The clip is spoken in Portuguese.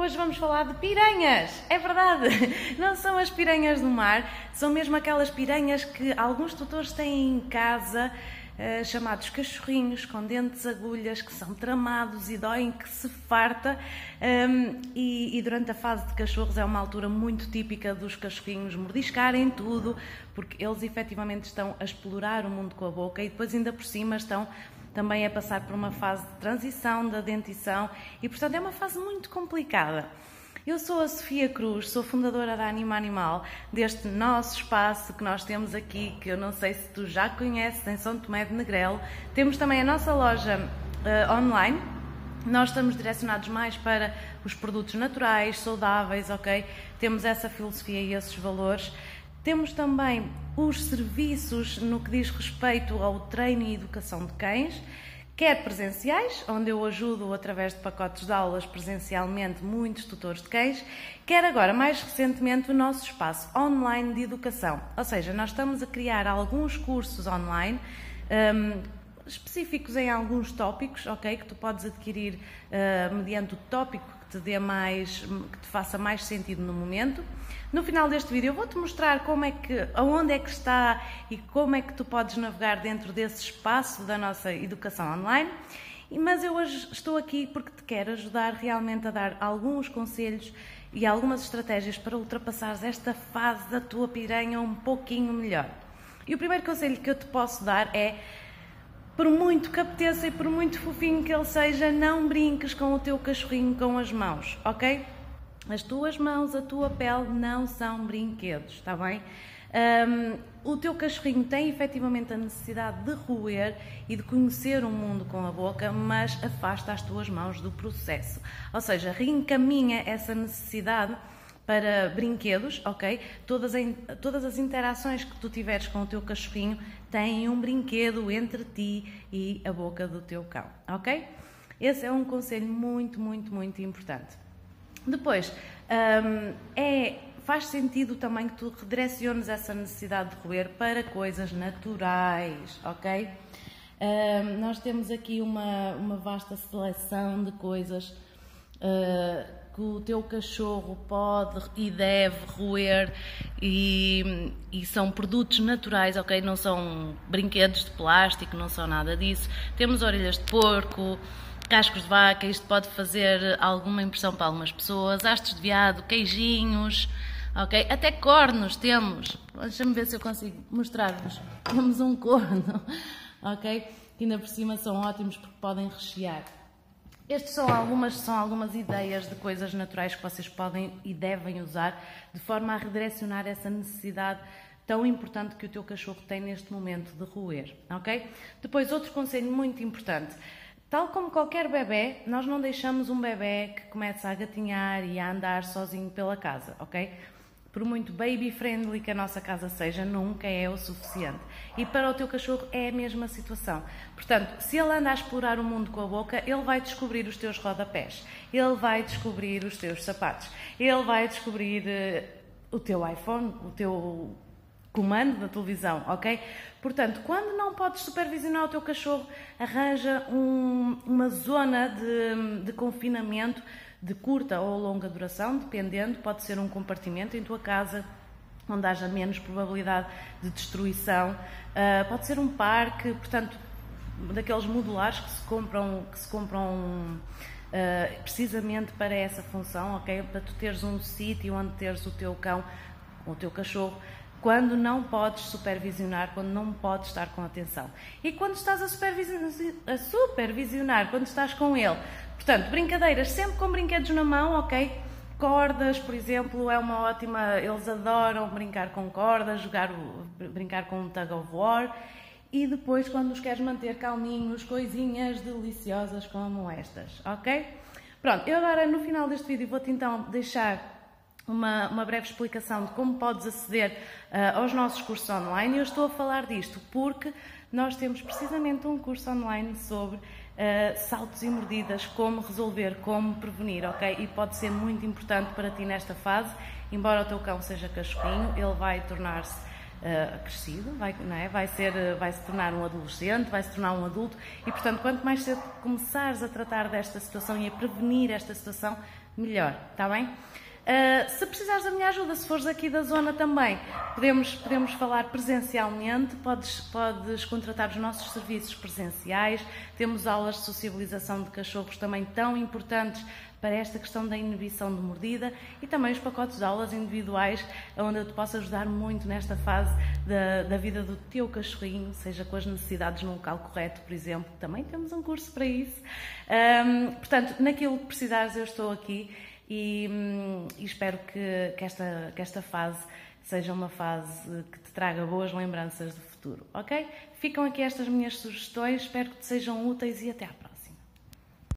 Hoje vamos falar de piranhas. É verdade, não são as piranhas do mar, são mesmo aquelas piranhas que alguns tutores têm em casa eh, chamados cachorrinhos com dentes agulhas que são tramados e doem que se farta. Um, e, e, durante a fase de cachorros é uma altura muito típica dos cachorrinhos mordiscarem tudo, porque eles efetivamente estão a explorar o mundo com a boca e depois, ainda por cima, estão também a passar por uma fase de transição da dentição e, portanto, é uma fase muito complicada. Eu sou a Sofia Cruz, sou fundadora da Anima Animal, deste nosso espaço que nós temos aqui, que eu não sei se tu já conheces, em São Tomé de Negrelo. Temos também a nossa loja uh, online. Nós estamos direcionados mais para os produtos naturais, saudáveis, ok? Temos essa filosofia e esses valores. Temos também os serviços no que diz respeito ao treino e educação de cães quer presenciais, onde eu ajudo através de pacotes de aulas presencialmente muitos tutores de cães, quer agora, mais recentemente, o nosso espaço online de educação. Ou seja, nós estamos a criar alguns cursos online. Um, específicos em alguns tópicos, ok, que tu podes adquirir uh, mediante o tópico te dê mais, que te faça mais sentido no momento. No final deste vídeo eu vou-te mostrar como é que, aonde é que está e como é que tu podes navegar dentro desse espaço da nossa educação online. Mas eu hoje estou aqui porque te quero ajudar realmente a dar alguns conselhos e algumas estratégias para ultrapassares esta fase da tua piranha um pouquinho melhor. E o primeiro conselho que eu te posso dar é por muito que apeteça e por muito fofinho que ele seja, não brinques com o teu cachorrinho com as mãos, ok? As tuas mãos, a tua pele não são brinquedos, está bem? Um, o teu cachorrinho tem efetivamente a necessidade de roer e de conhecer o mundo com a boca, mas afasta as tuas mãos do processo. Ou seja, reencaminha essa necessidade para brinquedos, ok? Todas, todas as interações que tu tiveres com o teu cachorrinho têm um brinquedo entre ti e a boca do teu cão, ok? Esse é um conselho muito, muito, muito importante. Depois, um, é, faz sentido também que tu redireciones essa necessidade de roer para coisas naturais, ok? Um, nós temos aqui uma, uma vasta seleção de coisas uh, que o teu cachorro pode e deve roer e, e, são produtos naturais, ok? Não são brinquedos de plástico, não são nada disso. Temos orelhas de porco, cascos de vaca, isto pode fazer alguma impressão para algumas pessoas, hastes de veado, queijinhos, ok? Até cornos temos. Deixa-me ver se eu consigo mostrar-vos. Temos um corno, ok? Que ainda por cima são ótimos porque podem rechear. Estas são algumas, são algumas ideias de coisas naturais que vocês podem e devem usar de forma a redirecionar essa necessidade tão importante que o teu cachorro tem neste momento de roer, ok? Depois, outro conselho muito importante. Tal como qualquer bebê, nós não deixamos um bebê que começa a gatinhar e a andar sozinho pela casa, ok? Por muito baby friendly que a nossa casa seja, nunca é o suficiente. E para o teu cachorro é a mesma situação. Portanto, se ele anda a explorar o mundo com a boca, ele vai descobrir os teus rodapés, ele vai descobrir os teus sapatos, ele vai descobrir uh, o teu iPhone, o teu comando da televisão, ok? Portanto, quando não podes supervisionar o teu cachorro, arranja um, uma zona de, de confinamento de curta ou longa duração, dependendo, pode ser um compartimento em tua casa onde haja menos probabilidade de destruição, uh, pode ser um parque, portanto, daqueles modulares que se compram, que se compram uh, precisamente para essa função, ok? Para tu teres um sítio onde teres o teu cão, o teu cachorro, quando não podes supervisionar, quando não podes estar com atenção. E quando estás a supervisionar, a supervisionar quando estás com ele, Portanto, brincadeiras sempre com brinquedos na mão, ok? Cordas, por exemplo, é uma ótima. Eles adoram brincar com cordas, jogar, brincar com um tug of war. e depois quando os queres manter calminhos, coisinhas deliciosas como estas, ok? Pronto, eu agora no final deste vídeo vou-te então deixar uma, uma, breve explicação de como podes aceder uh, aos nossos cursos online. Eu estou a falar disto porque nós temos precisamente um curso online sobre uh, saltos e mordidas, como resolver, como prevenir, ok? E pode ser muito importante para ti nesta fase, embora o teu cão seja cachorrinho, ele vai tornar-se Uh, crescido, vai, é? vai, ser, vai se tornar um adolescente, vai se tornar um adulto e, portanto, quanto mais cedo começares a tratar desta situação e a prevenir esta situação, melhor, está bem? Uh, se precisares da minha ajuda, se fores aqui da zona também, podemos, podemos falar presencialmente, podes, podes contratar os nossos serviços presenciais, temos aulas de socialização de cachorros também tão importantes para esta questão da inibição de mordida e também os pacotes de aulas individuais, onde eu te posso ajudar muito nesta fase da, da vida do teu cachorrinho, seja com as necessidades no local correto, por exemplo. Também temos um curso para isso. Um, portanto, naquilo que precisares, eu estou aqui e, hum, e espero que, que, esta, que esta fase seja uma fase que te traga boas lembranças do futuro, ok? Ficam aqui estas minhas sugestões, espero que te sejam úteis e até à próxima.